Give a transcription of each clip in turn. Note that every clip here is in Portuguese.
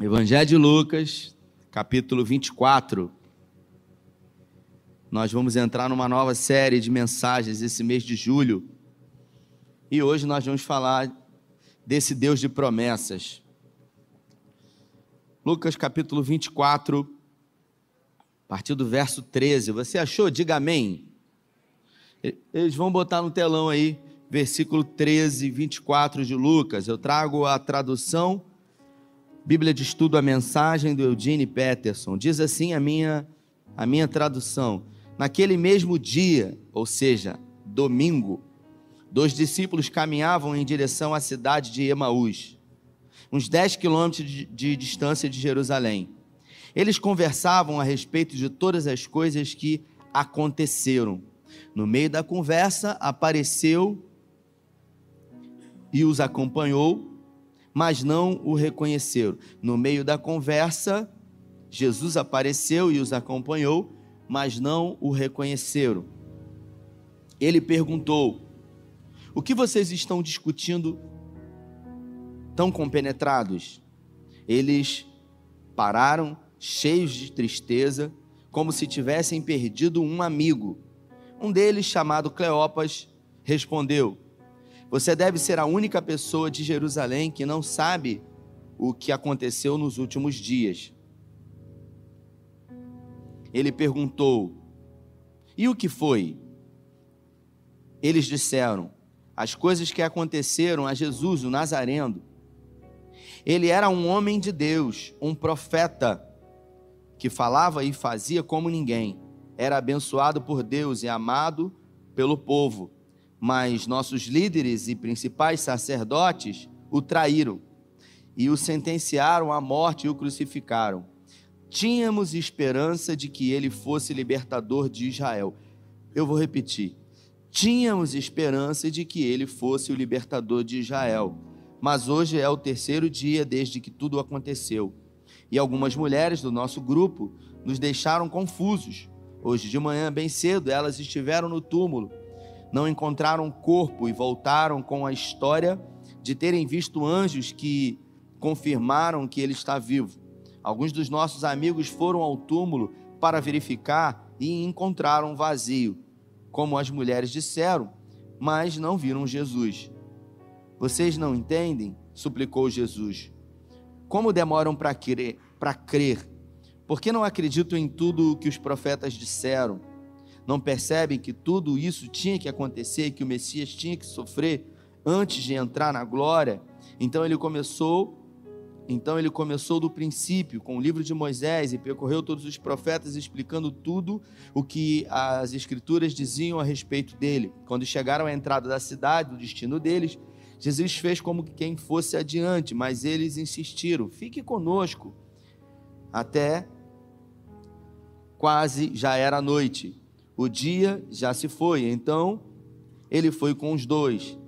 Evangelho de Lucas, capítulo 24. Nós vamos entrar numa nova série de mensagens esse mês de julho. E hoje nós vamos falar desse Deus de promessas. Lucas capítulo 24, a partir do verso 13. Você achou? Diga amém. Eles vão botar no telão aí, versículo 13, 24 de Lucas. Eu trago a tradução Bíblia de Estudo, a mensagem do Eugene Peterson. Diz assim a minha, a minha tradução. Naquele mesmo dia, ou seja, domingo, dois discípulos caminhavam em direção à cidade de Emaús, uns 10 quilômetros de, de distância de Jerusalém. Eles conversavam a respeito de todas as coisas que aconteceram. No meio da conversa, apareceu e os acompanhou mas não o reconheceram. No meio da conversa, Jesus apareceu e os acompanhou, mas não o reconheceram. Ele perguntou: O que vocês estão discutindo tão compenetrados? Eles pararam, cheios de tristeza, como se tivessem perdido um amigo. Um deles, chamado Cleopas, respondeu: você deve ser a única pessoa de Jerusalém que não sabe o que aconteceu nos últimos dias. Ele perguntou: E o que foi? Eles disseram: As coisas que aconteceram a Jesus, o Nazareno. Ele era um homem de Deus, um profeta, que falava e fazia como ninguém. Era abençoado por Deus e amado pelo povo mas nossos líderes e principais sacerdotes o traíram e o sentenciaram à morte e o crucificaram. Tínhamos esperança de que ele fosse libertador de Israel. Eu vou repetir. Tínhamos esperança de que ele fosse o libertador de Israel. Mas hoje é o terceiro dia desde que tudo aconteceu. E algumas mulheres do nosso grupo nos deixaram confusos. Hoje de manhã, bem cedo, elas estiveram no túmulo não encontraram corpo e voltaram com a história de terem visto anjos que confirmaram que ele está vivo. Alguns dos nossos amigos foram ao túmulo para verificar e encontraram vazio, como as mulheres disseram, mas não viram Jesus. Vocês não entendem? suplicou Jesus. Como demoram para crer? Para crer? Por que não acreditam em tudo o que os profetas disseram? Não percebem que tudo isso tinha que acontecer, que o Messias tinha que sofrer antes de entrar na glória? Então ele começou, então ele começou do princípio com o livro de Moisés e percorreu todos os profetas explicando tudo o que as escrituras diziam a respeito dele. Quando chegaram à entrada da cidade, do destino deles, Jesus fez como quem fosse adiante, mas eles insistiram: "Fique conosco". Até quase já era noite. O dia já se foi, então ele foi com os dois.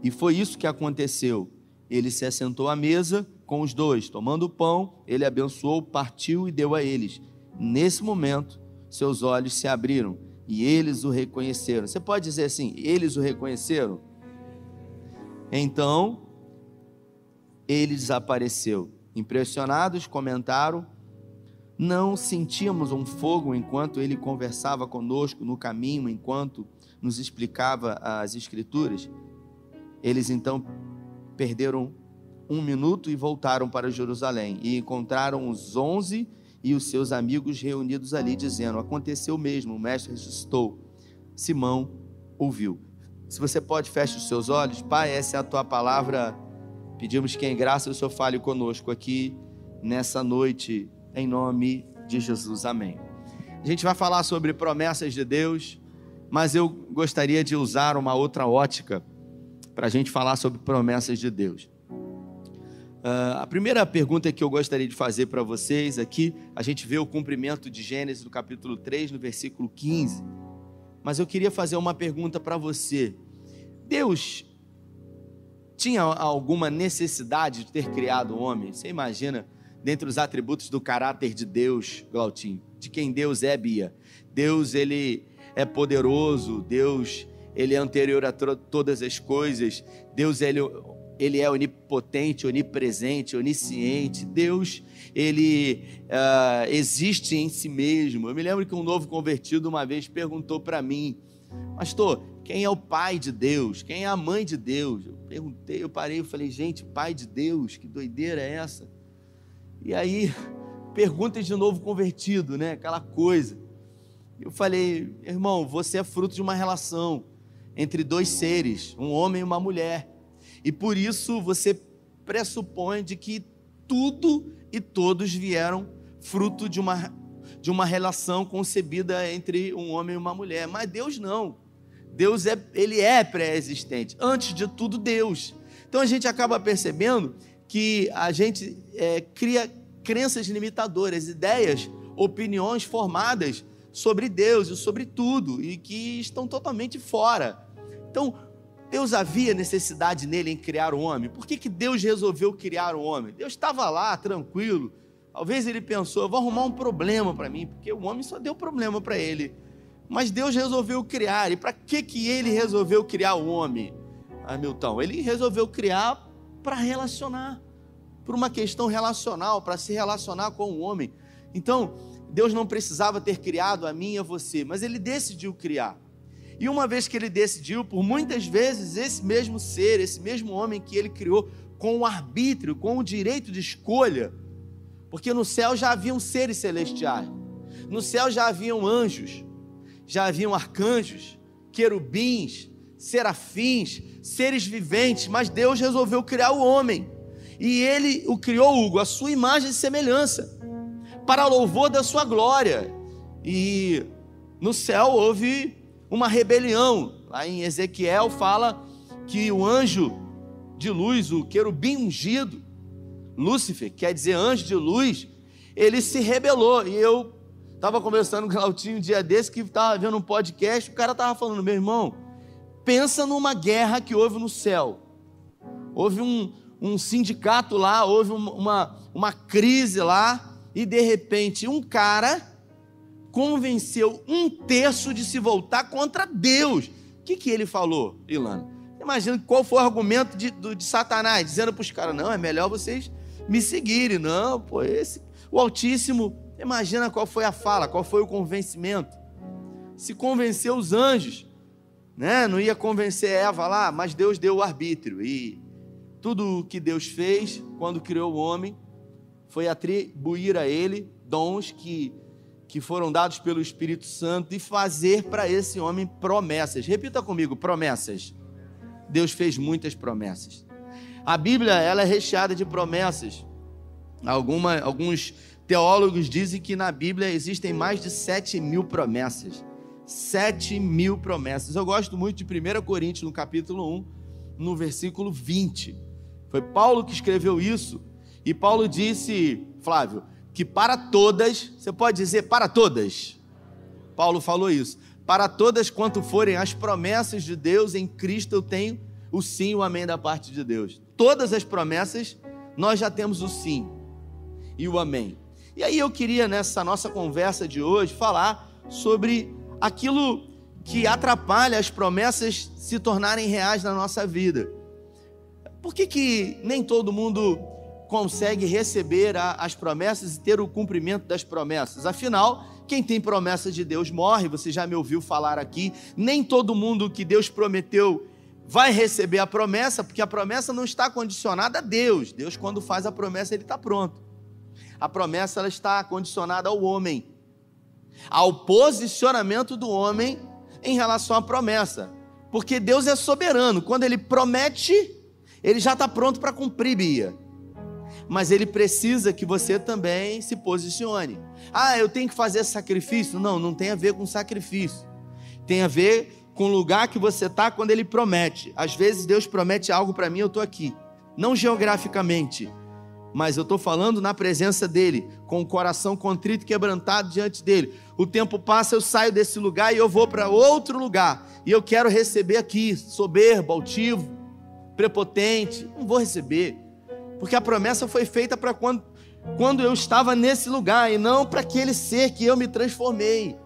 E foi isso que aconteceu. Ele se assentou à mesa com os dois, tomando o pão, ele abençoou, partiu e deu a eles. Nesse momento, seus olhos se abriram e eles o reconheceram. Você pode dizer assim: eles o reconheceram? Então, ele desapareceu. Impressionados, comentaram não sentíamos um fogo enquanto ele conversava conosco no caminho, enquanto nos explicava as Escrituras. Eles então perderam um minuto e voltaram para Jerusalém e encontraram os onze e os seus amigos reunidos ali, dizendo: Aconteceu mesmo, o Mestre ressuscitou. Simão ouviu. Se você pode, feche os seus olhos. Pai, essa é a tua palavra. Pedimos que em graça o Senhor fale conosco aqui nessa noite em nome de Jesus. Amém. A gente vai falar sobre promessas de Deus, mas eu gostaria de usar uma outra ótica para a gente falar sobre promessas de Deus. Uh, a primeira pergunta que eu gostaria de fazer para vocês aqui, a gente vê o cumprimento de Gênesis no capítulo 3, no versículo 15. Mas eu queria fazer uma pergunta para você. Deus tinha alguma necessidade de ter criado o homem? Você imagina dentre os atributos do caráter de Deus, Glautinho, de quem Deus é, Bia. Deus, ele é poderoso, Deus, ele é anterior a todas as coisas. Deus, ele ele é onipotente, onipresente, onisciente. Deus, ele uh, existe em si mesmo. Eu me lembro que um novo convertido uma vez perguntou para mim, pastor, quem é o pai de Deus? Quem é a mãe de Deus? Eu perguntei, eu parei, eu falei, gente, pai de Deus, que doideira é essa? E aí, perguntas de novo convertido, né? Aquela coisa. Eu falei, irmão, você é fruto de uma relação entre dois seres, um homem e uma mulher. E por isso você pressupõe de que tudo e todos vieram fruto de uma, de uma relação concebida entre um homem e uma mulher. Mas Deus não. Deus é, ele é pré-existente. Antes de tudo, Deus. Então a gente acaba percebendo que a gente é, cria crenças limitadoras, ideias, opiniões formadas sobre Deus e sobre tudo e que estão totalmente fora. Então, Deus havia necessidade nele em criar o homem. Por que, que Deus resolveu criar o homem? Deus estava lá, tranquilo. Talvez ele pensou, eu vou arrumar um problema para mim, porque o homem só deu problema para ele. Mas Deus resolveu criar. E para que, que ele resolveu criar o homem, Hamilton? Ele resolveu criar para relacionar, por uma questão relacional, para se relacionar com o homem. Então, Deus não precisava ter criado a mim e a você, mas ele decidiu criar. E uma vez que ele decidiu, por muitas vezes, esse mesmo ser, esse mesmo homem que ele criou, com o arbítrio, com o direito de escolha, porque no céu já haviam seres celestiais, no céu já haviam anjos, já haviam arcanjos, querubins, serafins, seres viventes, mas Deus resolveu criar o homem. E ele o criou, Hugo, a sua imagem e semelhança, para louvor da sua glória. E no céu houve uma rebelião. Lá em Ezequiel fala que o anjo de luz, o querubim ungido, Lúcifer, quer dizer anjo de luz, ele se rebelou. E eu estava conversando com o Clautinho um dia desse que estava vendo um podcast, o cara estava falando, meu irmão, pensa numa guerra que houve no céu. Houve um, um sindicato lá, houve uma, uma crise lá, e de repente um cara convenceu um terço de se voltar contra Deus. O que, que ele falou, Ilana? Imagina qual foi o argumento de, de Satanás, dizendo para os caras: não, é melhor vocês me seguirem. Não, pô, esse. O Altíssimo, imagina qual foi a fala, qual foi o convencimento. Se convenceu os anjos, né? Não ia convencer Eva lá, mas Deus deu o arbítrio. E tudo o que Deus fez quando criou o homem foi atribuir a ele dons que que foram dados pelo Espírito Santo e fazer para esse homem promessas. Repita comigo, promessas. Deus fez muitas promessas. A Bíblia ela é recheada de promessas. Alguma, alguns teólogos dizem que na Bíblia existem mais de 7 mil promessas. 7 mil promessas. Eu gosto muito de 1 Coríntios, no capítulo 1, no versículo 20. Foi Paulo que escreveu isso. E Paulo disse, Flávio, que para todas, você pode dizer para todas. Paulo falou isso. Para todas quanto forem as promessas de Deus em Cristo, eu tenho o sim e o amém da parte de Deus. Todas as promessas, nós já temos o sim e o amém. E aí eu queria nessa nossa conversa de hoje falar sobre aquilo que atrapalha as promessas se tornarem reais na nossa vida. Por que, que nem todo mundo consegue receber a, as promessas e ter o cumprimento das promessas. Afinal, quem tem promessa de Deus morre, você já me ouviu falar aqui. Nem todo mundo que Deus prometeu vai receber a promessa, porque a promessa não está condicionada a Deus. Deus, quando faz a promessa, ele está pronto. A promessa ela está condicionada ao homem, ao posicionamento do homem em relação à promessa. Porque Deus é soberano. Quando ele promete, ele já está pronto para cumprir, Bia mas ele precisa que você também se posicione. Ah, eu tenho que fazer sacrifício? Não, não tem a ver com sacrifício. Tem a ver com o lugar que você está quando ele promete. Às vezes Deus promete algo para mim, eu estou aqui. Não geograficamente, mas eu estou falando na presença dele, com o coração contrito e quebrantado diante dele. O tempo passa, eu saio desse lugar e eu vou para outro lugar. E eu quero receber aqui, soberbo, altivo, prepotente. Não vou receber. Porque a promessa foi feita para quando, quando eu estava nesse lugar e não para aquele ser que eu me transformei.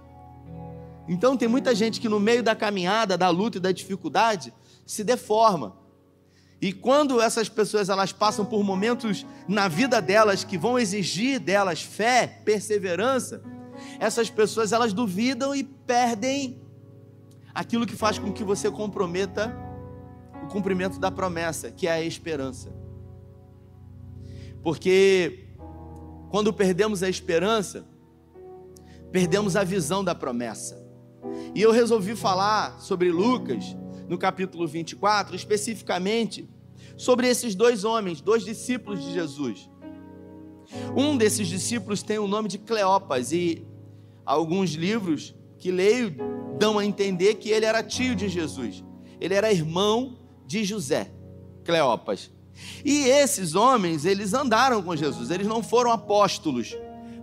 Então tem muita gente que no meio da caminhada, da luta e da dificuldade se deforma. E quando essas pessoas elas passam por momentos na vida delas que vão exigir delas fé, perseverança, essas pessoas elas duvidam e perdem aquilo que faz com que você comprometa o cumprimento da promessa, que é a esperança. Porque quando perdemos a esperança, perdemos a visão da promessa. E eu resolvi falar sobre Lucas, no capítulo 24, especificamente sobre esses dois homens, dois discípulos de Jesus. Um desses discípulos tem o nome de Cleopas, e alguns livros que leio dão a entender que ele era tio de Jesus. Ele era irmão de José, Cleopas. E esses homens, eles andaram com Jesus, eles não foram apóstolos,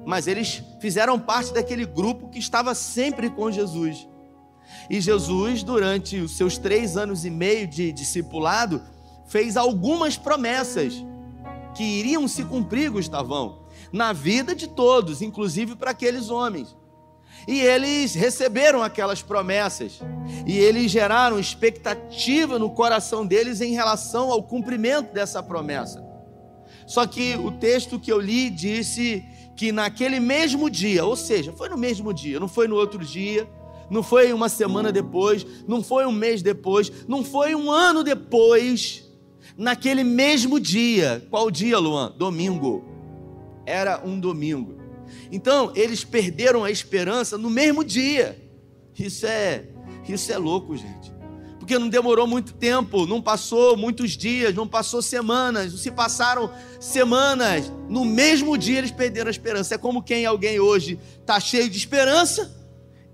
mas eles fizeram parte daquele grupo que estava sempre com Jesus. E Jesus, durante os seus três anos e meio de discipulado, fez algumas promessas que iriam se cumprir, Gustavão, na vida de todos, inclusive para aqueles homens. E eles receberam aquelas promessas. E eles geraram expectativa no coração deles em relação ao cumprimento dessa promessa. Só que o texto que eu li disse que naquele mesmo dia, ou seja, foi no mesmo dia, não foi no outro dia, não foi uma semana depois, não foi um mês depois, não foi um ano depois, naquele mesmo dia. Qual dia, Luan? Domingo. Era um domingo. Então, eles perderam a esperança no mesmo dia. Isso é, isso é louco, gente. Porque não demorou muito tempo, não passou muitos dias, não passou semanas, se passaram semanas. No mesmo dia eles perderam a esperança. É como quem alguém hoje está cheio de esperança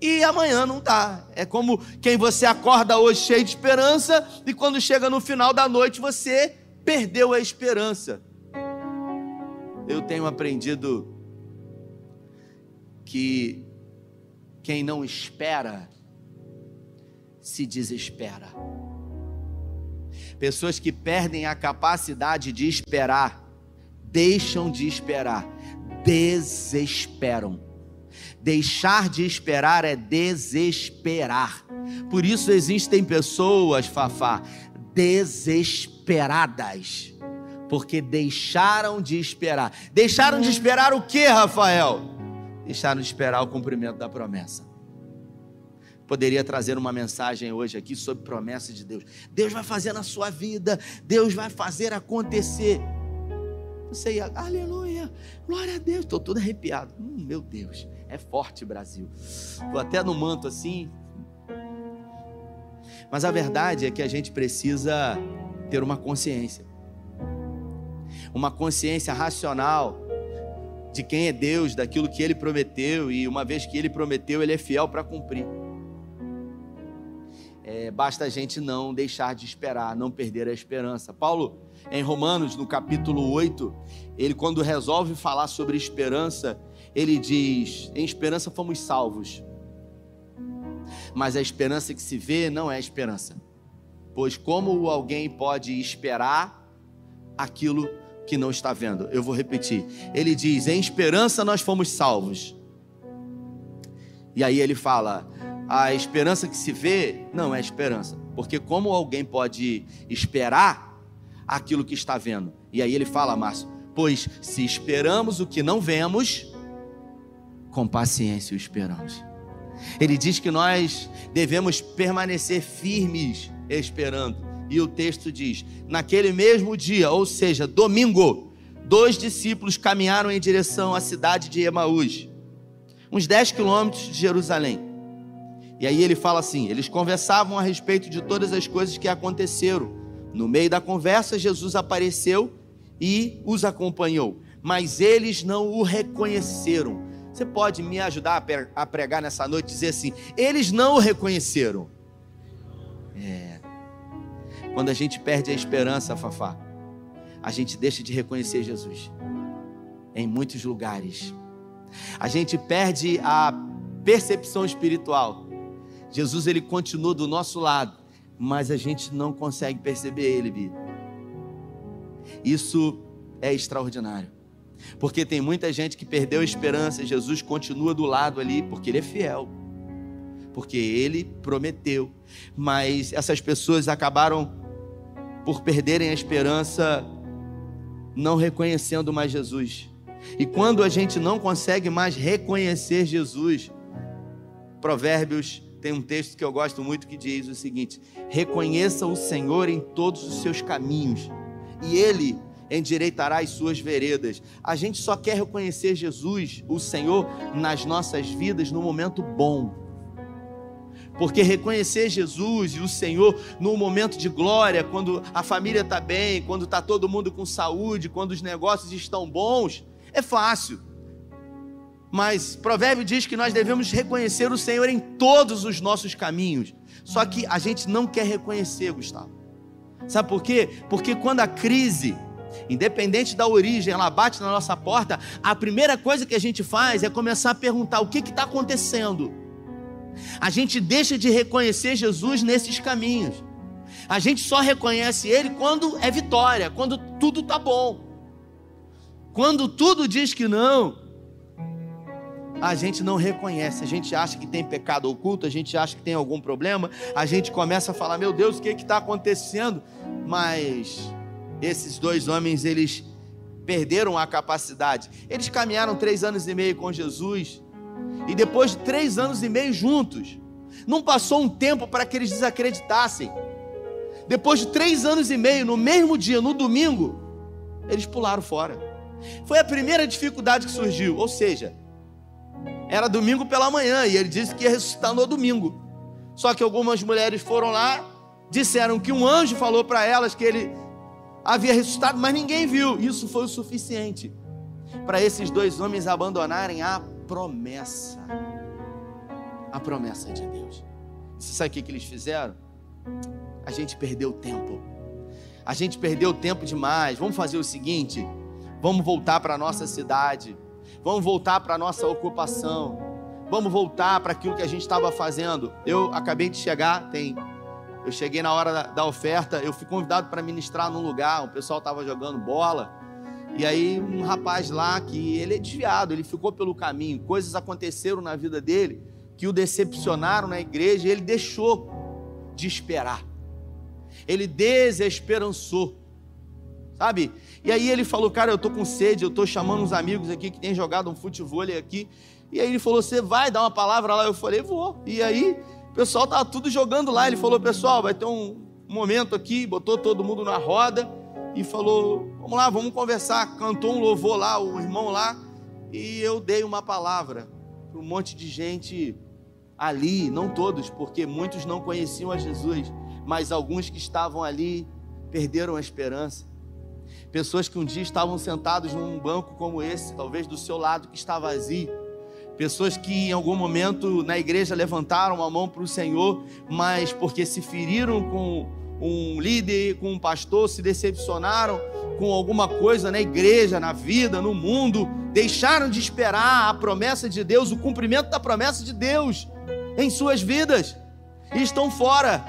e amanhã não está. É como quem você acorda hoje cheio de esperança e quando chega no final da noite você perdeu a esperança. Eu tenho aprendido que quem não espera se desespera. Pessoas que perdem a capacidade de esperar, deixam de esperar, desesperam. Deixar de esperar é desesperar. Por isso existem pessoas, Fafá, desesperadas, porque deixaram de esperar. Deixaram de esperar o que, Rafael? deixaram de esperar o cumprimento da promessa. Poderia trazer uma mensagem hoje aqui sobre promessa de Deus. Deus vai fazer na sua vida, Deus vai fazer acontecer. Você ia, aleluia, glória a Deus. Estou todo arrepiado. Hum, meu Deus, é forte Brasil. Estou até no manto assim. Mas a verdade é que a gente precisa ter uma consciência. Uma consciência racional de quem é Deus, daquilo que ele prometeu, e uma vez que ele prometeu, ele é fiel para cumprir. É, basta a gente não deixar de esperar, não perder a esperança. Paulo, em Romanos, no capítulo 8, ele, quando resolve falar sobre esperança, ele diz: Em esperança fomos salvos, mas a esperança que se vê não é esperança, pois como alguém pode esperar aquilo que não está vendo. Eu vou repetir. Ele diz: Em esperança nós fomos salvos. E aí ele fala: A esperança que se vê não é esperança. Porque como alguém pode esperar aquilo que está vendo? E aí ele fala, Márcio: Pois se esperamos o que não vemos, com paciência o esperamos. Ele diz que nós devemos permanecer firmes esperando e o texto diz: naquele mesmo dia, ou seja, domingo, dois discípulos caminharam em direção à cidade de Emaús, uns 10 quilômetros de Jerusalém. E aí ele fala assim: eles conversavam a respeito de todas as coisas que aconteceram. No meio da conversa, Jesus apareceu e os acompanhou, mas eles não o reconheceram. Você pode me ajudar a pregar nessa noite, dizer assim: eles não o reconheceram. É. Quando a gente perde a esperança, Fafá, a gente deixa de reconhecer Jesus em muitos lugares. A gente perde a percepção espiritual. Jesus ele continua do nosso lado, mas a gente não consegue perceber ele, Bi. Isso é extraordinário. Porque tem muita gente que perdeu a esperança, e Jesus continua do lado ali porque ele é fiel. Porque ele prometeu. Mas essas pessoas acabaram por perderem a esperança, não reconhecendo mais Jesus. E quando a gente não consegue mais reconhecer Jesus, Provérbios tem um texto que eu gosto muito que diz o seguinte: reconheça o Senhor em todos os seus caminhos, e Ele endireitará as suas veredas. A gente só quer reconhecer Jesus, o Senhor, nas nossas vidas no momento bom. Porque reconhecer Jesus e o Senhor no momento de glória, quando a família está bem, quando está todo mundo com saúde, quando os negócios estão bons, é fácil. Mas Provérbio diz que nós devemos reconhecer o Senhor em todos os nossos caminhos. Só que a gente não quer reconhecer, Gustavo. Sabe por quê? Porque quando a crise, independente da origem, ela bate na nossa porta, a primeira coisa que a gente faz é começar a perguntar o que está acontecendo. A gente deixa de reconhecer Jesus nesses caminhos. A gente só reconhece Ele quando é vitória, quando tudo está bom. Quando tudo diz que não, a gente não reconhece, a gente acha que tem pecado oculto, a gente acha que tem algum problema, a gente começa a falar: meu Deus, o que está acontecendo? Mas esses dois homens, eles perderam a capacidade. Eles caminharam três anos e meio com Jesus, e depois de três anos e meio juntos, não passou um tempo para que eles desacreditassem. Depois de três anos e meio, no mesmo dia, no domingo, eles pularam fora. Foi a primeira dificuldade que surgiu, ou seja, era domingo pela manhã e ele disse que ia ressuscitar no domingo. Só que algumas mulheres foram lá, disseram que um anjo falou para elas que ele havia ressuscitado, mas ninguém viu. Isso foi o suficiente para esses dois homens abandonarem a promessa. A promessa de Deus. Você sabe o que, que eles fizeram? A gente perdeu tempo. A gente perdeu tempo demais. Vamos fazer o seguinte: vamos voltar para a nossa cidade. Vamos voltar para a nossa ocupação. Vamos voltar para aquilo que a gente estava fazendo. Eu acabei de chegar, tem. Eu cheguei na hora da, da oferta, eu fui convidado para ministrar num lugar, o pessoal estava jogando bola. E aí um rapaz lá que ele é desviado, ele ficou pelo caminho, coisas aconteceram na vida dele que o decepcionaram na igreja, e ele deixou de esperar. Ele desesperançou. Sabe? E aí ele falou: "Cara, eu tô com sede, eu tô chamando uns amigos aqui que têm jogado um futebol aqui". E aí ele falou: "Você vai dar uma palavra lá?" Eu falei: "Vou". E aí o pessoal tava tudo jogando lá. Ele falou: "Pessoal, vai ter um momento aqui", botou todo mundo na roda e falou: Vamos lá, vamos conversar. Cantou um louvor lá, o irmão lá, e eu dei uma palavra para um monte de gente ali, não todos, porque muitos não conheciam a Jesus, mas alguns que estavam ali perderam a esperança. Pessoas que um dia estavam sentados num banco como esse, talvez do seu lado que está vazio. Pessoas que em algum momento na igreja levantaram a mão para o Senhor, mas porque se feriram com um líder, com um pastor, se decepcionaram com alguma coisa na igreja, na vida, no mundo, deixaram de esperar a promessa de Deus, o cumprimento da promessa de Deus em suas vidas. E estão fora.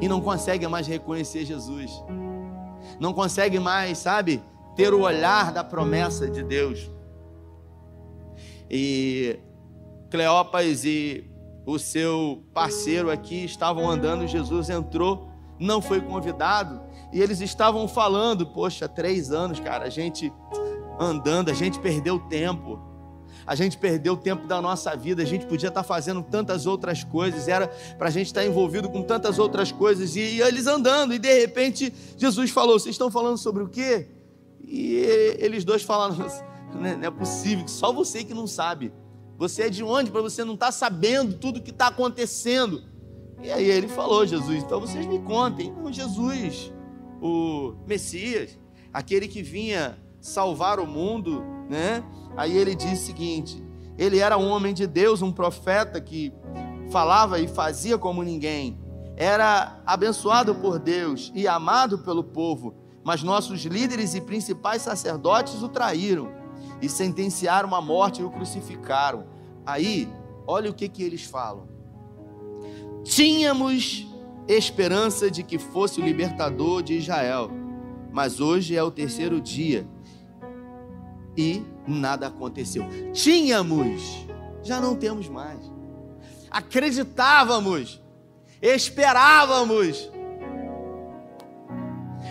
E não conseguem mais reconhecer Jesus, não conseguem mais, sabe, ter o olhar da promessa de Deus. E Cleopas e o seu parceiro aqui estavam andando, Jesus entrou, não foi convidado, e eles estavam falando: Poxa, três anos, cara, a gente andando, a gente perdeu tempo, a gente perdeu o tempo da nossa vida, a gente podia estar fazendo tantas outras coisas, era para a gente estar envolvido com tantas outras coisas, e, e eles andando, e de repente Jesus falou: Vocês estão falando sobre o quê? E eles dois falaram: Não é possível, só você que não sabe. Você é de onde para você não estar tá sabendo tudo o que está acontecendo? E aí ele falou, Jesus, então vocês me contem. Não, Jesus, o Messias, aquele que vinha salvar o mundo, né? Aí ele disse o seguinte: ele era um homem de Deus, um profeta que falava e fazia como ninguém. Era abençoado por Deus e amado pelo povo, mas nossos líderes e principais sacerdotes o traíram e sentenciaram a morte e o crucificaram. Aí, olha o que, que eles falam. Tínhamos esperança de que fosse o libertador de Israel, mas hoje é o terceiro dia e nada aconteceu. Tínhamos, já não temos mais. Acreditávamos, esperávamos,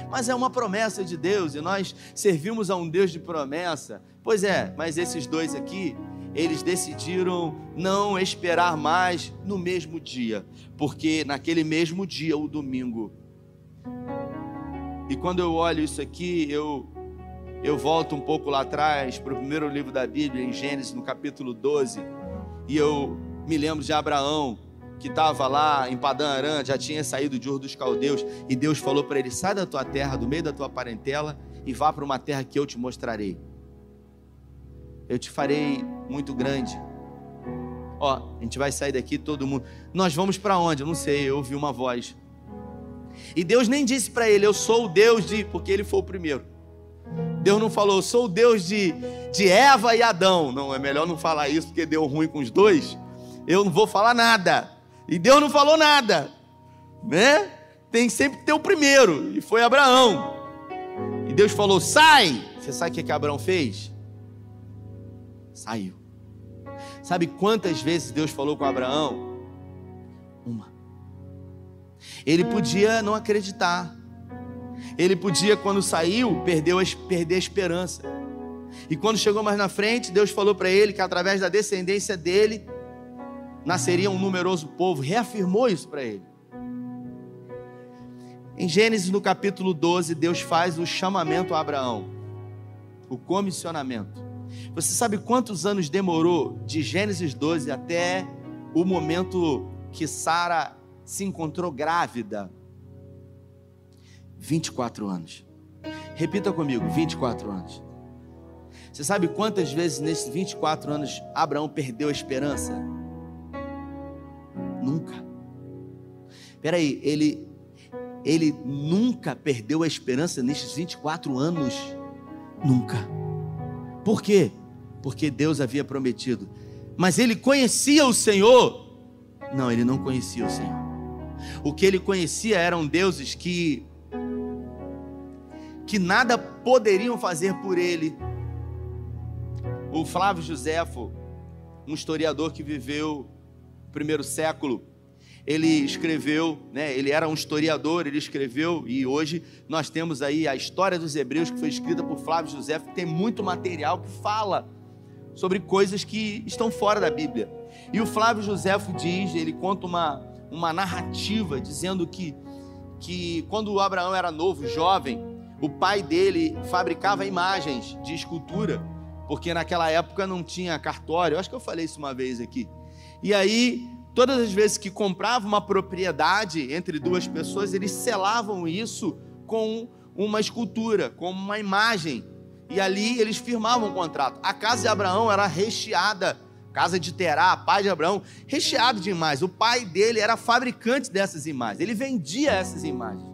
mas é uma promessa de Deus e nós servimos a um Deus de promessa. Pois é, mas esses dois aqui, eles decidiram não esperar mais no mesmo dia, porque naquele mesmo dia, o domingo. E quando eu olho isso aqui, eu eu volto um pouco lá atrás para o primeiro livro da Bíblia, em Gênesis, no capítulo 12, e eu me lembro de Abraão, que estava lá em Padã Aram, já tinha saído de Ur dos Caldeus, e Deus falou para ele: sai da tua terra, do meio da tua parentela, e vá para uma terra que eu te mostrarei. Eu te farei muito grande. Ó, a gente vai sair daqui todo mundo. Nós vamos para onde? Eu não sei, eu ouvi uma voz. E Deus nem disse para ele: Eu sou o Deus de. Porque ele foi o primeiro. Deus não falou, sou o Deus de, de Eva e Adão. Não, é melhor não falar isso porque deu ruim com os dois. Eu não vou falar nada. E Deus não falou nada. Né? Tem sempre que ter o primeiro. E foi Abraão. E Deus falou: sai. Você sabe o que, que Abraão fez? Saiu. Sabe quantas vezes Deus falou com Abraão? Uma. Ele podia não acreditar. Ele podia, quando saiu, perdeu, perder a esperança. E quando chegou mais na frente, Deus falou para ele que através da descendência dele nasceria um numeroso povo. Reafirmou isso para ele. Em Gênesis, no capítulo 12, Deus faz o chamamento a Abraão, o comissionamento. Você sabe quantos anos demorou de Gênesis 12 até o momento que Sara se encontrou grávida 24 anos. Repita comigo, 24 anos. Você sabe quantas vezes nesses 24 anos Abraão perdeu a esperança? Nunca. Peraí, ele, ele nunca perdeu a esperança nesses 24 anos? Nunca. Por quê? Porque Deus havia prometido. Mas ele conhecia o Senhor? Não, ele não conhecia o Senhor. O que ele conhecia eram deuses que que nada poderiam fazer por ele. O Flávio Joséfo, um historiador que viveu no primeiro século, ele escreveu, né, ele era um historiador, ele escreveu, e hoje nós temos aí a história dos Hebreus, que foi escrita por Flávio Joséfo, que tem muito material que fala sobre coisas que estão fora da Bíblia. E o Flávio Joséfo diz, ele conta uma, uma narrativa dizendo que, que quando Abraão era novo, jovem, o pai dele fabricava imagens de escultura, porque naquela época não tinha cartório. Eu acho que eu falei isso uma vez aqui. E aí, todas as vezes que comprava uma propriedade entre duas pessoas, eles selavam isso com uma escultura, com uma imagem. E ali eles firmavam um contrato. A casa de Abraão era recheada, casa de Terá, pai de Abraão, recheado de imagens. O pai dele era fabricante dessas imagens. Ele vendia essas imagens.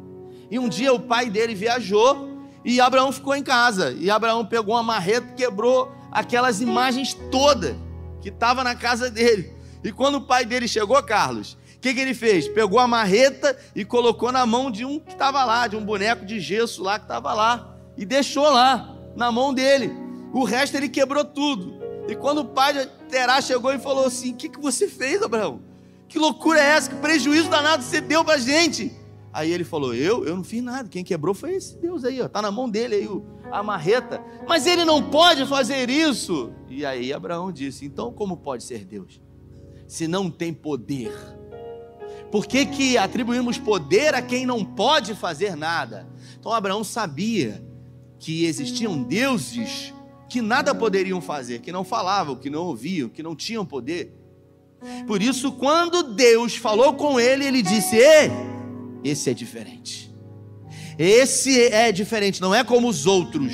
E um dia o pai dele viajou e Abraão ficou em casa. E Abraão pegou uma marreta quebrou aquelas imagens todas que estavam na casa dele. E quando o pai dele chegou, Carlos, o que, que ele fez? Pegou a marreta e colocou na mão de um que estava lá, de um boneco de gesso lá que estava lá. E deixou lá, na mão dele. O resto ele quebrou tudo. E quando o pai de Terá chegou e falou assim: O que, que você fez, Abraão? Que loucura é essa? Que prejuízo danado você deu para gente? Aí ele falou: Eu? Eu não fiz nada. Quem quebrou foi esse Deus aí, ó. Tá na mão dele aí a marreta. Mas ele não pode fazer isso. E aí Abraão disse: Então como pode ser Deus? Se não tem poder. Por que, que atribuímos poder a quem não pode fazer nada? Então Abraão sabia que existiam deuses que nada poderiam fazer, que não falavam, que não ouviam, que não tinham poder. Por isso, quando Deus falou com ele, ele disse: Ei, esse é diferente. Esse é diferente, não é como os outros.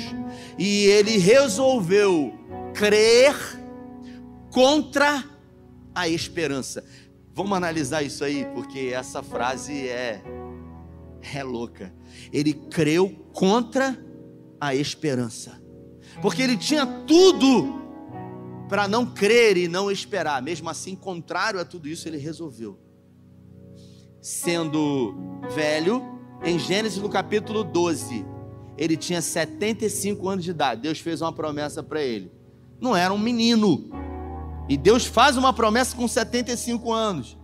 E ele resolveu crer contra a esperança. Vamos analisar isso aí, porque essa frase é é louca. Ele creu contra a esperança. Porque ele tinha tudo para não crer e não esperar. Mesmo assim, contrário a tudo isso, ele resolveu sendo velho, em Gênesis no capítulo 12, ele tinha 75 anos de idade. Deus fez uma promessa para ele. Não era um menino. E Deus faz uma promessa com 75 anos.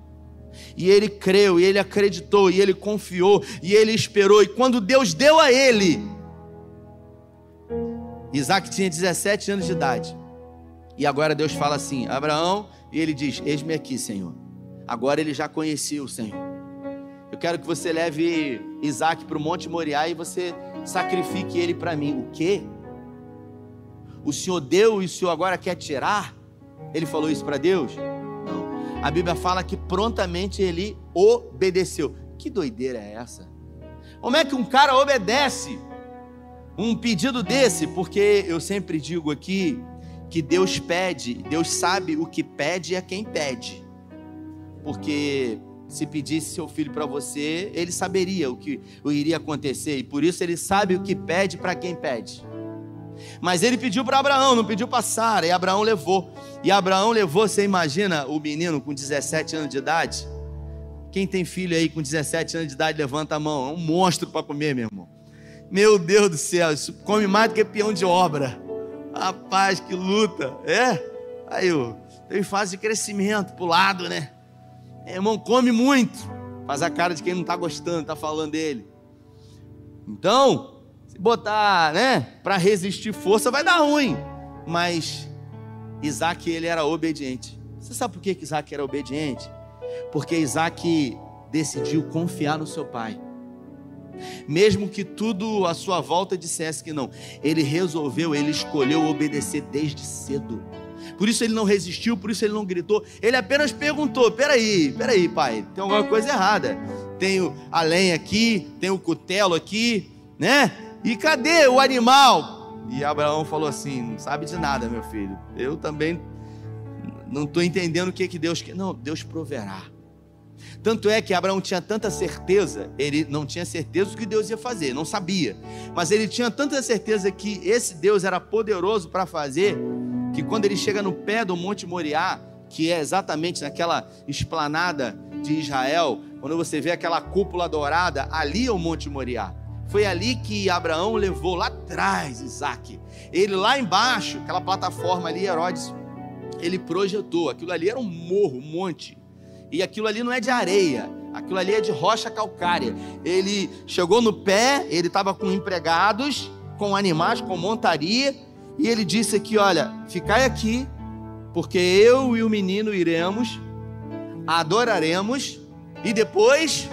E ele creu, e ele acreditou, e ele confiou, e ele esperou. E quando Deus deu a ele, Isaac tinha 17 anos de idade. E agora Deus fala assim: Abraão, e ele diz: Eis-me aqui, Senhor. Agora ele já conhecia o Senhor. Quero que você leve Isaac para o Monte Moriá e você sacrifique ele para mim. O quê? O Senhor deu e o Senhor agora quer tirar? Ele falou isso para Deus? Não. A Bíblia fala que prontamente ele obedeceu. Que doideira é essa? Como é que um cara obedece um pedido desse? Porque eu sempre digo aqui que Deus pede, Deus sabe o que pede a quem pede. Porque se pedisse seu filho para você, ele saberia o que iria acontecer e por isso ele sabe o que pede para quem pede. Mas ele pediu para Abraão, não pediu para Sara, e Abraão levou. E Abraão levou, você imagina o menino com 17 anos de idade? Quem tem filho aí com 17 anos de idade, levanta a mão. É um monstro para comer, meu irmão. Meu Deus do céu, isso come mais do que peão de obra. Rapaz, que luta. É? Aí, ó, tem fase de crescimento pro lado, né? Meu irmão, come muito. Faz a cara de quem não está gostando, está falando dele. Então, botar, né, para resistir força vai dar ruim. Mas Isaac ele era obediente. Você sabe por que Isaac era obediente? Porque Isaac decidiu confiar no seu pai. Mesmo que tudo à sua volta dissesse que não, ele resolveu, ele escolheu obedecer desde cedo. Por isso ele não resistiu, por isso ele não gritou. Ele apenas perguntou: peraí, peraí, pai, tem alguma coisa errada. Tenho a lenha aqui, tem o cutelo aqui, né? E cadê o animal? E Abraão falou assim: Não sabe de nada, meu filho. Eu também não estou entendendo o que, que Deus quer. Não, Deus proverá. Tanto é que Abraão tinha tanta certeza, ele não tinha certeza do que Deus ia fazer, não sabia. Mas ele tinha tanta certeza que esse Deus era poderoso para fazer, que quando ele chega no pé do Monte Moriá, que é exatamente naquela esplanada de Israel, quando você vê aquela cúpula dourada, ali é o Monte Moriá. Foi ali que Abraão levou lá atrás Isaac. Ele lá embaixo, aquela plataforma ali, Herodes, ele projetou. Aquilo ali era um morro, um monte. E aquilo ali não é de areia, aquilo ali é de rocha calcária. Ele chegou no pé, ele estava com empregados, com animais, com montaria, e ele disse aqui: Olha, ficai aqui, porque eu e o menino iremos, adoraremos, e depois,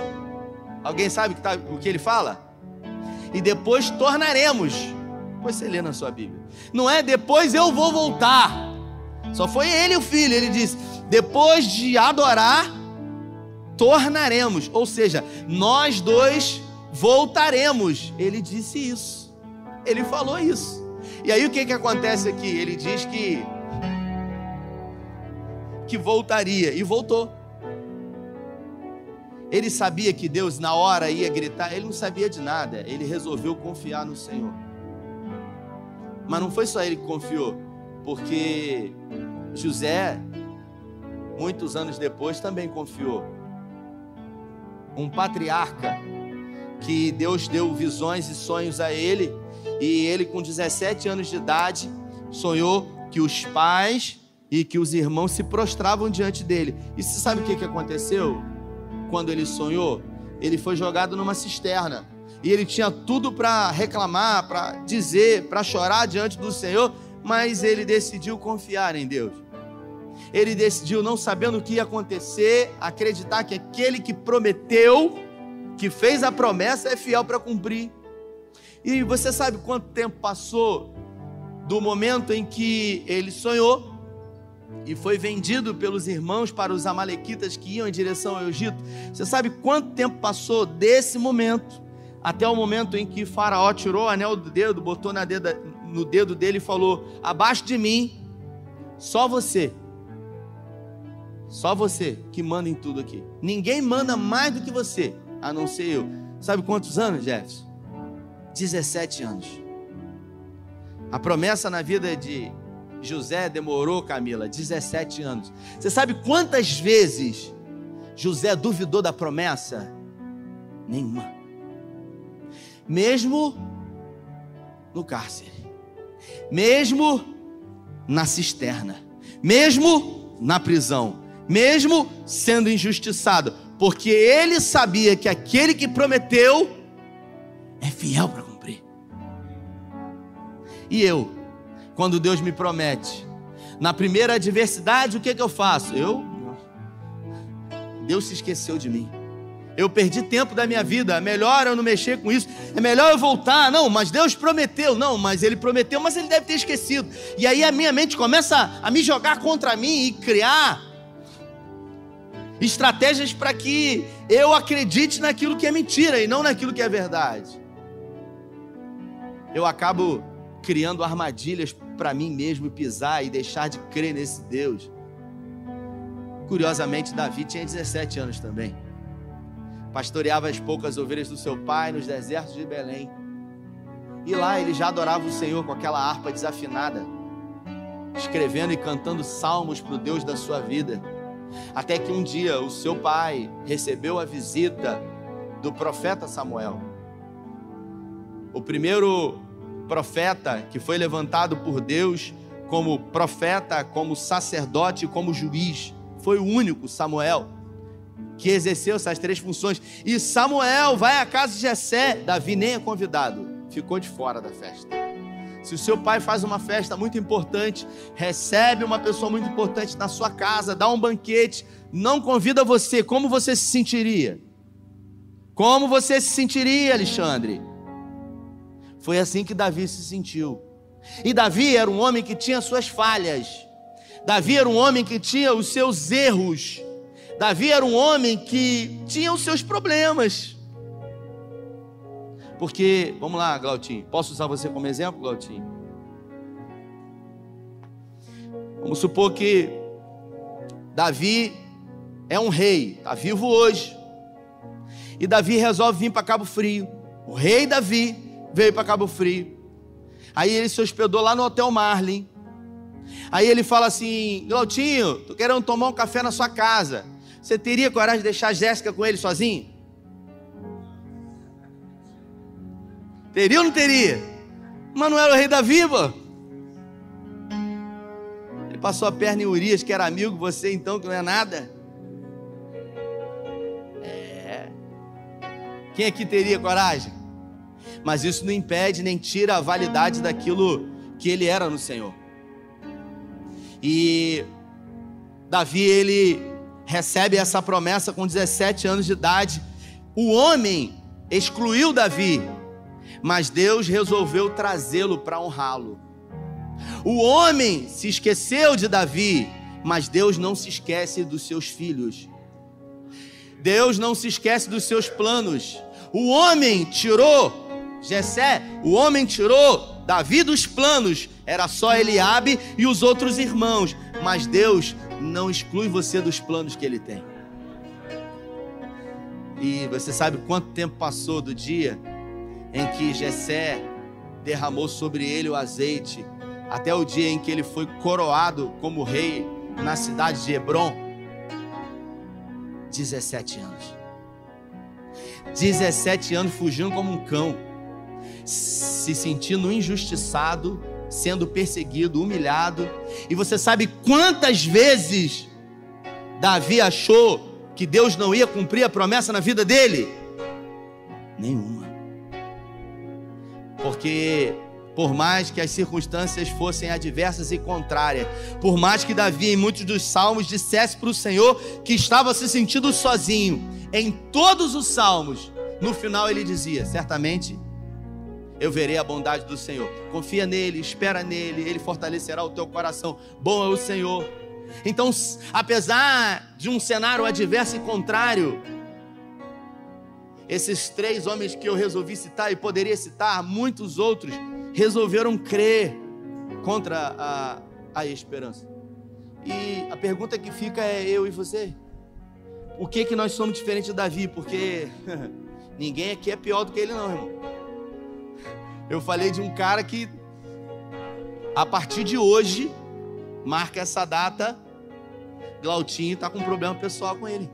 alguém sabe o que, tá, o que ele fala? e depois tornaremos. Você lê na sua Bíblia. Não é depois eu vou voltar. Só foi ele o filho. Ele disse: depois de adorar, tornaremos. Ou seja, nós dois voltaremos. Ele disse isso. Ele falou isso. E aí o que, que acontece aqui? Ele diz que que voltaria e voltou. Ele sabia que Deus na hora ia gritar, ele não sabia de nada, ele resolveu confiar no Senhor. Mas não foi só ele que confiou, porque José, muitos anos depois, também confiou. Um patriarca que Deus deu visões e sonhos a ele, e ele, com 17 anos de idade, sonhou que os pais e que os irmãos se prostravam diante dele. E você sabe o que aconteceu? quando ele sonhou, ele foi jogado numa cisterna. E ele tinha tudo para reclamar, para dizer, para chorar diante do Senhor, mas ele decidiu confiar em Deus. Ele decidiu, não sabendo o que ia acontecer, acreditar que aquele que prometeu, que fez a promessa, é fiel para cumprir. E você sabe quanto tempo passou do momento em que ele sonhou e foi vendido pelos irmãos para os amalequitas que iam em direção ao Egito. Você sabe quanto tempo passou desse momento até o momento em que Faraó tirou o anel do dedo, botou dedo, no dedo dele e falou: Abaixo de mim, só você. Só você que manda em tudo aqui. Ninguém manda mais do que você, a não ser eu. Sabe quantos anos, Jefferson? 17 anos. A promessa na vida de José demorou, Camila, 17 anos. Você sabe quantas vezes José duvidou da promessa? Nenhuma. Mesmo no cárcere, mesmo na cisterna, mesmo na prisão, mesmo sendo injustiçado, porque ele sabia que aquele que prometeu é fiel para. E eu, quando Deus me promete, na primeira adversidade, o que, que eu faço? Eu. Deus se esqueceu de mim. Eu perdi tempo da minha vida. É melhor eu não mexer com isso. É melhor eu voltar. Não, mas Deus prometeu. Não, mas Ele prometeu, mas Ele deve ter esquecido. E aí a minha mente começa a me jogar contra mim e criar estratégias para que eu acredite naquilo que é mentira e não naquilo que é verdade. Eu acabo criando armadilhas para mim mesmo pisar e deixar de crer nesse Deus. Curiosamente, Davi tinha 17 anos também. Pastoreava as poucas ovelhas do seu pai nos desertos de Belém. E lá ele já adorava o Senhor com aquela harpa desafinada, escrevendo e cantando salmos para o Deus da sua vida. Até que um dia o seu pai recebeu a visita do profeta Samuel. O primeiro profeta que foi levantado por Deus como profeta, como sacerdote, como juiz. Foi o único Samuel que exerceu essas três funções. E Samuel vai à casa de Jessé, Davi nem é convidado, ficou de fora da festa. Se o seu pai faz uma festa muito importante, recebe uma pessoa muito importante na sua casa, dá um banquete, não convida você, como você se sentiria? Como você se sentiria, Alexandre? Foi assim que Davi se sentiu. E Davi era um homem que tinha suas falhas. Davi era um homem que tinha os seus erros. Davi era um homem que tinha os seus problemas. Porque, vamos lá, Glautinho, posso usar você como exemplo, Glautinho? Vamos supor que Davi é um rei, está vivo hoje. E Davi resolve vir para Cabo Frio. O rei Davi veio para Cabo Frio. Aí ele se hospedou lá no Hotel Marlin. Aí ele fala assim: Glautinho, tô querendo tomar um café na sua casa. Você teria coragem de deixar a Jéssica com ele sozinho? Teria ou não teria? Mas não era o rei da viva. Ele passou a perna em Urias, que era amigo, você então, que não é nada. É. Quem aqui teria coragem? Mas isso não impede nem tira a validade daquilo que ele era no Senhor. E Davi, ele recebe essa promessa com 17 anos de idade. O homem excluiu Davi mas Deus resolveu trazê-lo para honrá-lo. O homem se esqueceu de Davi, mas Deus não se esquece dos seus filhos. Deus não se esquece dos seus planos. O homem tirou Jessé, o homem tirou Davi dos planos, era só Eliabe e os outros irmãos, mas Deus não exclui você dos planos que ele tem. E você sabe quanto tempo passou do dia em que Jessé derramou sobre ele o azeite, até o dia em que ele foi coroado como rei na cidade de Hebron. 17 anos. 17 anos fugindo como um cão, se sentindo injustiçado, sendo perseguido, humilhado. E você sabe quantas vezes Davi achou que Deus não ia cumprir a promessa na vida dele? Nenhuma. Porque por mais que as circunstâncias fossem adversas e contrárias, por mais que Davi, em muitos dos salmos, dissesse para o Senhor que estava se sentindo sozinho, em todos os salmos, no final ele dizia: Certamente eu verei a bondade do Senhor. Confia nele, espera nele, ele fortalecerá o teu coração. Bom é o Senhor. Então, apesar de um cenário adverso e contrário, esses três homens que eu resolvi citar e poderia citar muitos outros, resolveram crer contra a, a esperança. E a pergunta que fica é eu e você. O que que nós somos diferentes de Davi? Porque ninguém aqui é pior do que ele não, irmão. Eu falei de um cara que a partir de hoje marca essa data. Glautinho está com um problema pessoal com ele.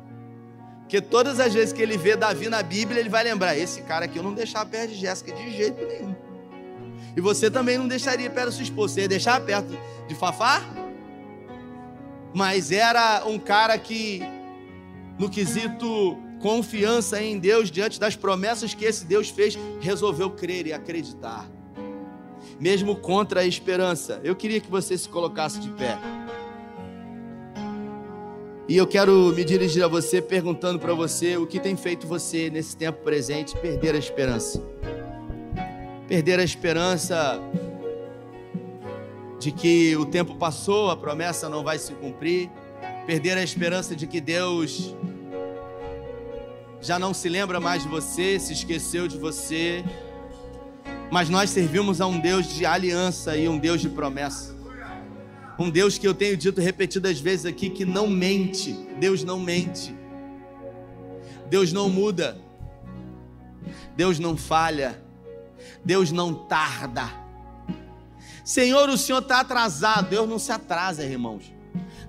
Porque todas as vezes que ele vê Davi na Bíblia, ele vai lembrar: esse cara aqui eu não deixava perto de Jéssica de jeito nenhum. E você também não deixaria perto da sua esposa. Você ia deixar perto de Fafá? mas era um cara que, no quesito confiança em Deus, diante das promessas que esse Deus fez, resolveu crer e acreditar, mesmo contra a esperança. Eu queria que você se colocasse de pé. E eu quero me dirigir a você perguntando para você o que tem feito você nesse tempo presente perder a esperança. Perder a esperança de que o tempo passou, a promessa não vai se cumprir. Perder a esperança de que Deus já não se lembra mais de você, se esqueceu de você. Mas nós servimos a um Deus de aliança e um Deus de promessa. Um Deus que eu tenho dito repetidas vezes aqui que não mente. Deus não mente. Deus não muda. Deus não falha. Deus não tarda. Senhor, o Senhor está atrasado. Deus não se atrasa, irmãos.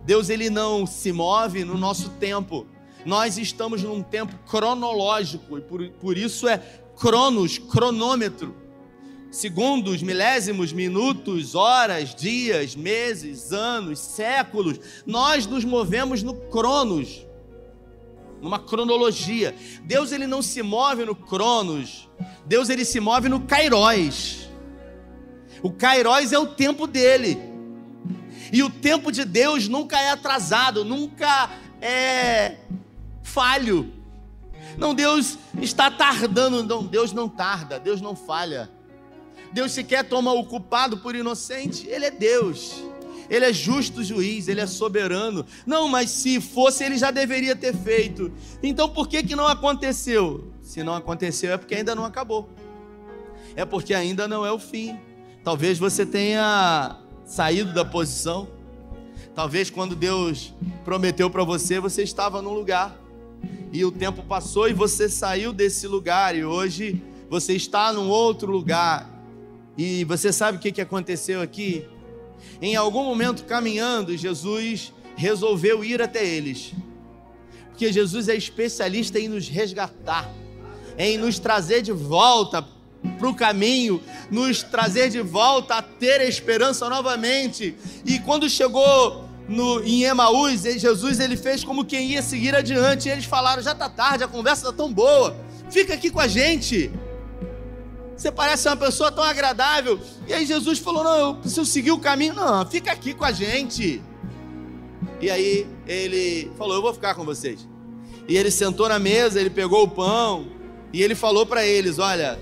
Deus ele não se move no nosso tempo. Nós estamos num tempo cronológico e por, por isso é cronos, cronômetro segundos, milésimos, minutos, horas, dias, meses, anos, séculos. Nós nos movemos no cronos, numa cronologia. Deus ele não se move no cronos. Deus ele se move no kairóis. O kairóis é o tempo dele. E o tempo de Deus nunca é atrasado, nunca é falho. Não, Deus está tardando. Não, Deus não tarda, Deus não falha. Deus sequer toma o culpado por inocente. Ele é Deus. Ele é justo juiz, ele é soberano. Não, mas se fosse, ele já deveria ter feito. Então por que, que não aconteceu? Se não aconteceu, é porque ainda não acabou. É porque ainda não é o fim. Talvez você tenha saído da posição. Talvez quando Deus prometeu para você, você estava num lugar. E o tempo passou e você saiu desse lugar. E hoje você está num outro lugar. E você sabe o que aconteceu aqui? Em algum momento caminhando, Jesus resolveu ir até eles. Porque Jesus é especialista em nos resgatar, em nos trazer de volta para o caminho, nos trazer de volta a ter esperança novamente. E quando chegou no, em Emaús, Jesus ele fez como quem ia seguir adiante. E eles falaram: já está tarde, a conversa está tão boa, fica aqui com a gente. Você parece uma pessoa tão agradável. E aí Jesus falou: Não, eu preciso seguir o caminho. Não, fica aqui com a gente. E aí ele falou: Eu vou ficar com vocês. E ele sentou na mesa, ele pegou o pão e ele falou para eles: Olha,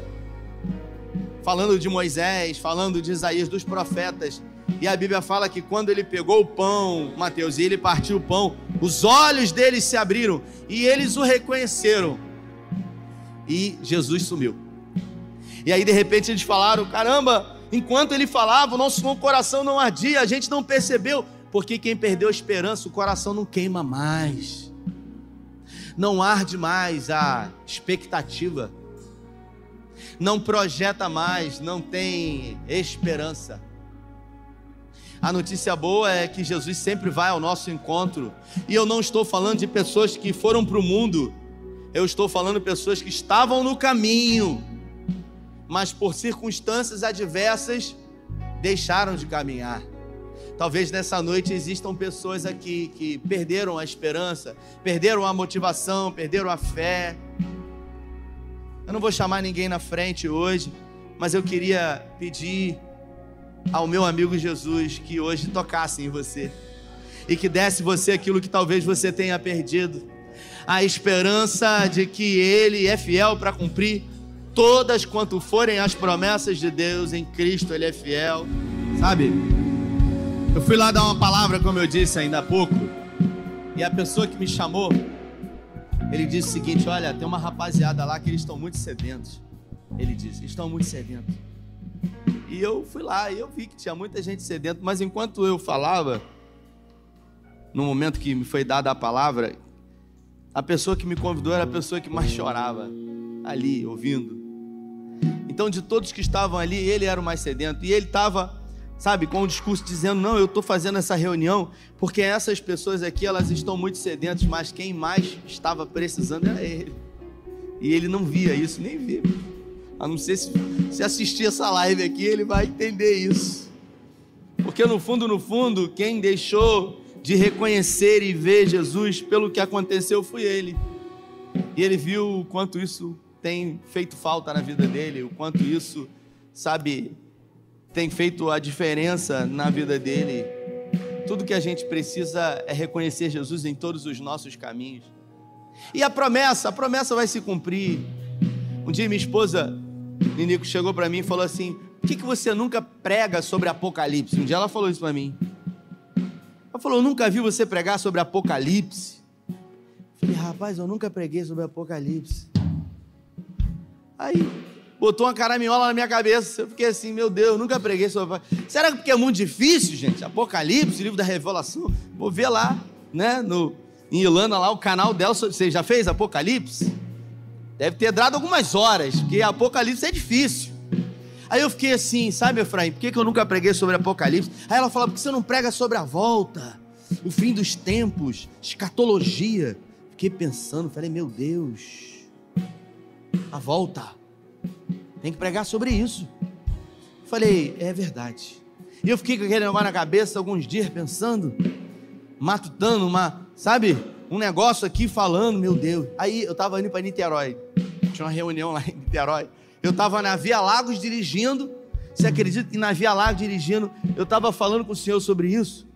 falando de Moisés, falando de Isaías, dos profetas. E a Bíblia fala que quando ele pegou o pão, Mateus, e ele partiu o pão, os olhos deles se abriram e eles o reconheceram. E Jesus sumiu. E aí de repente eles falaram: caramba, enquanto ele falava, o nosso coração não ardia, a gente não percebeu, porque quem perdeu a esperança, o coração não queima mais, não arde mais a expectativa, não projeta mais, não tem esperança. A notícia boa é que Jesus sempre vai ao nosso encontro, e eu não estou falando de pessoas que foram para o mundo, eu estou falando de pessoas que estavam no caminho mas por circunstâncias adversas deixaram de caminhar. Talvez nessa noite existam pessoas aqui que perderam a esperança, perderam a motivação, perderam a fé. Eu não vou chamar ninguém na frente hoje, mas eu queria pedir ao meu amigo Jesus que hoje tocasse em você e que desse você aquilo que talvez você tenha perdido. A esperança de que Ele é fiel para cumprir todas quanto forem as promessas de Deus em Cristo, Ele é fiel. Sabe? Eu fui lá dar uma palavra, como eu disse ainda há pouco, e a pessoa que me chamou, ele disse o seguinte: Olha, tem uma rapaziada lá que eles estão muito sedentos. Ele disse: Estão muito sedentos. E eu fui lá e eu vi que tinha muita gente sedenta, mas enquanto eu falava, no momento que me foi dada a palavra, a pessoa que me convidou era a pessoa que mais chorava ali, ouvindo. Então, de todos que estavam ali, ele era o mais sedento. E ele estava, sabe, com o discurso dizendo: Não, eu estou fazendo essa reunião porque essas pessoas aqui, elas estão muito sedentas, mas quem mais estava precisando era ele. E ele não via isso, nem via. A não ser se, se assistir essa live aqui, ele vai entender isso. Porque no fundo, no fundo, quem deixou de reconhecer e ver Jesus pelo que aconteceu foi ele. E ele viu o quanto isso tem feito falta na vida dele, o quanto isso, sabe, tem feito a diferença na vida dele. Tudo que a gente precisa é reconhecer Jesus em todos os nossos caminhos. E a promessa, a promessa vai se cumprir. Um dia minha esposa, Ninico, chegou para mim e falou assim: Por que, que você nunca prega sobre Apocalipse? Um dia ela falou isso para mim. Ela falou: Eu nunca vi você pregar sobre Apocalipse. Eu falei: Rapaz, eu nunca preguei sobre Apocalipse. Aí botou uma caraminhola na minha cabeça. Eu fiquei assim, meu Deus, nunca preguei sobre. Será que porque é muito difícil, gente? Apocalipse, livro da Revelação. Vou ver lá, né? No, em Ilana, lá, o canal dela. Você já fez Apocalipse? Deve ter dado algumas horas, porque Apocalipse é difícil. Aí eu fiquei assim, sabe, Efraim, por que, eu nunca preguei sobre Apocalipse? Aí ela falou, porque você não prega sobre a volta, o fim dos tempos, escatologia. Fiquei pensando, falei, meu Deus a volta. Tem que pregar sobre isso. Falei, é verdade. E eu fiquei com aquele negócio na cabeça alguns dias pensando, matutando uma, sabe, um negócio aqui falando, meu Deus. Aí eu estava indo para Niterói. Tinha uma reunião lá em Niterói. Eu estava na Via Lagos dirigindo. Você acredita que na Via Lagos dirigindo, eu estava falando com o Senhor sobre isso?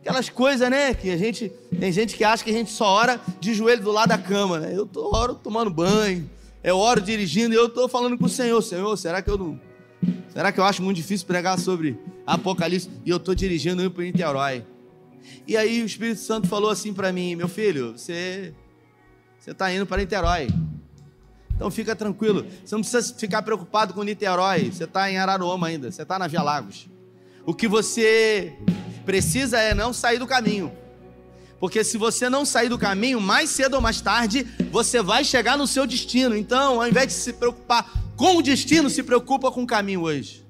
Aquelas coisas, né? Que a gente. Tem gente que acha que a gente só ora de joelho do lado da cama, né? Eu tô oro tomando banho, eu oro dirigindo eu estou falando com o Senhor, Senhor, será que eu não. Será que eu acho muito difícil pregar sobre Apocalipse? E eu estou dirigindo indo para Niterói. E aí o Espírito Santo falou assim para mim: Meu filho, você você está indo para Niterói. Então fica tranquilo. Você não precisa ficar preocupado com Niterói. Você está em Araruama ainda. Você está na Via Lagos. O que você precisa é não sair do caminho. Porque se você não sair do caminho, mais cedo ou mais tarde, você vai chegar no seu destino. Então, ao invés de se preocupar com o destino, se preocupa com o caminho hoje.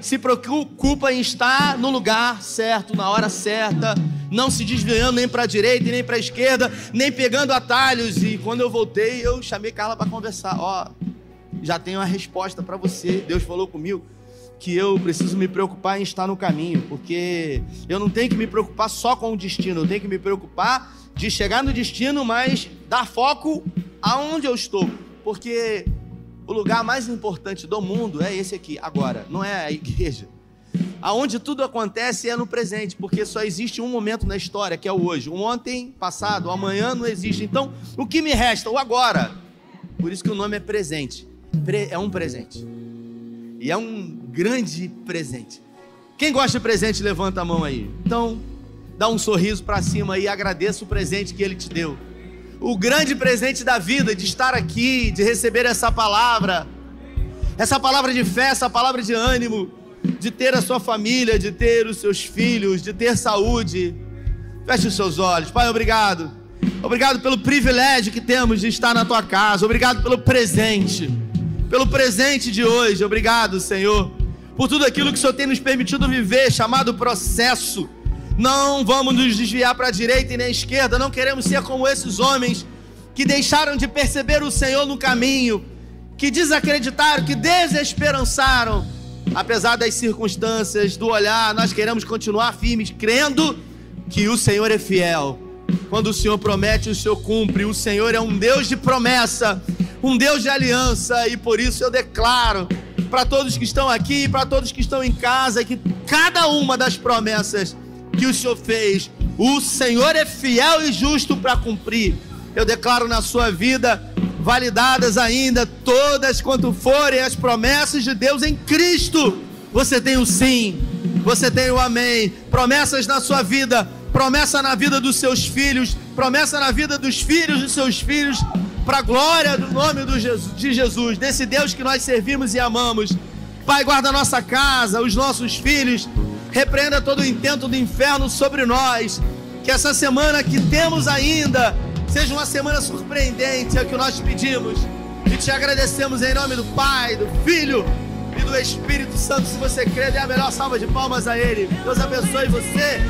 Se preocupa em estar no lugar certo, na hora certa, não se desviando nem para a direita nem para a esquerda, nem pegando atalhos. E quando eu voltei, eu chamei Carla para conversar. Ó, já tenho a resposta para você. Deus falou comigo que eu preciso me preocupar em estar no caminho, porque eu não tenho que me preocupar só com o destino, eu tenho que me preocupar de chegar no destino, mas dar foco aonde eu estou, porque o lugar mais importante do mundo é esse aqui, agora, não é a igreja. Aonde tudo acontece é no presente, porque só existe um momento na história, que é o hoje. O ontem, passado, o amanhã não existe. Então, o que me resta? O agora. Por isso que o nome é presente. É um presente. E é um grande presente. Quem gosta de presente, levanta a mão aí. Então, dá um sorriso para cima e agradeça o presente que ele te deu. O grande presente da vida, de estar aqui, de receber essa palavra, essa palavra de fé, essa palavra de ânimo, de ter a sua família, de ter os seus filhos, de ter saúde. Feche os seus olhos. Pai, obrigado. Obrigado pelo privilégio que temos de estar na tua casa. Obrigado pelo presente. Pelo presente de hoje. Obrigado, Senhor por tudo aquilo que o Senhor tem nos permitido viver, chamado processo. Não vamos nos desviar para a direita e nem à esquerda, não queremos ser como esses homens que deixaram de perceber o Senhor no caminho, que desacreditaram, que desesperançaram, apesar das circunstâncias, do olhar, nós queremos continuar firmes, crendo que o Senhor é fiel. Quando o Senhor promete, o Senhor cumpre. O Senhor é um Deus de promessa, um Deus de aliança, e por isso eu declaro para todos que estão aqui, para todos que estão em casa, que cada uma das promessas que o Senhor fez, o Senhor é fiel e justo para cumprir. Eu declaro na sua vida, validadas ainda todas quanto forem as promessas de Deus em Cristo. Você tem o sim, você tem o amém. Promessas na sua vida, promessa na vida dos seus filhos, promessa na vida dos filhos dos seus filhos para a glória do nome de Jesus, desse Deus que nós servimos e amamos. Pai, guarda a nossa casa, os nossos filhos, repreenda todo o intento do inferno sobre nós. Que essa semana que temos ainda seja uma semana surpreendente, é o que nós pedimos. E te agradecemos em nome do Pai, do Filho e do Espírito Santo. Se você crê, dê a melhor salva de palmas a Ele. Deus abençoe você.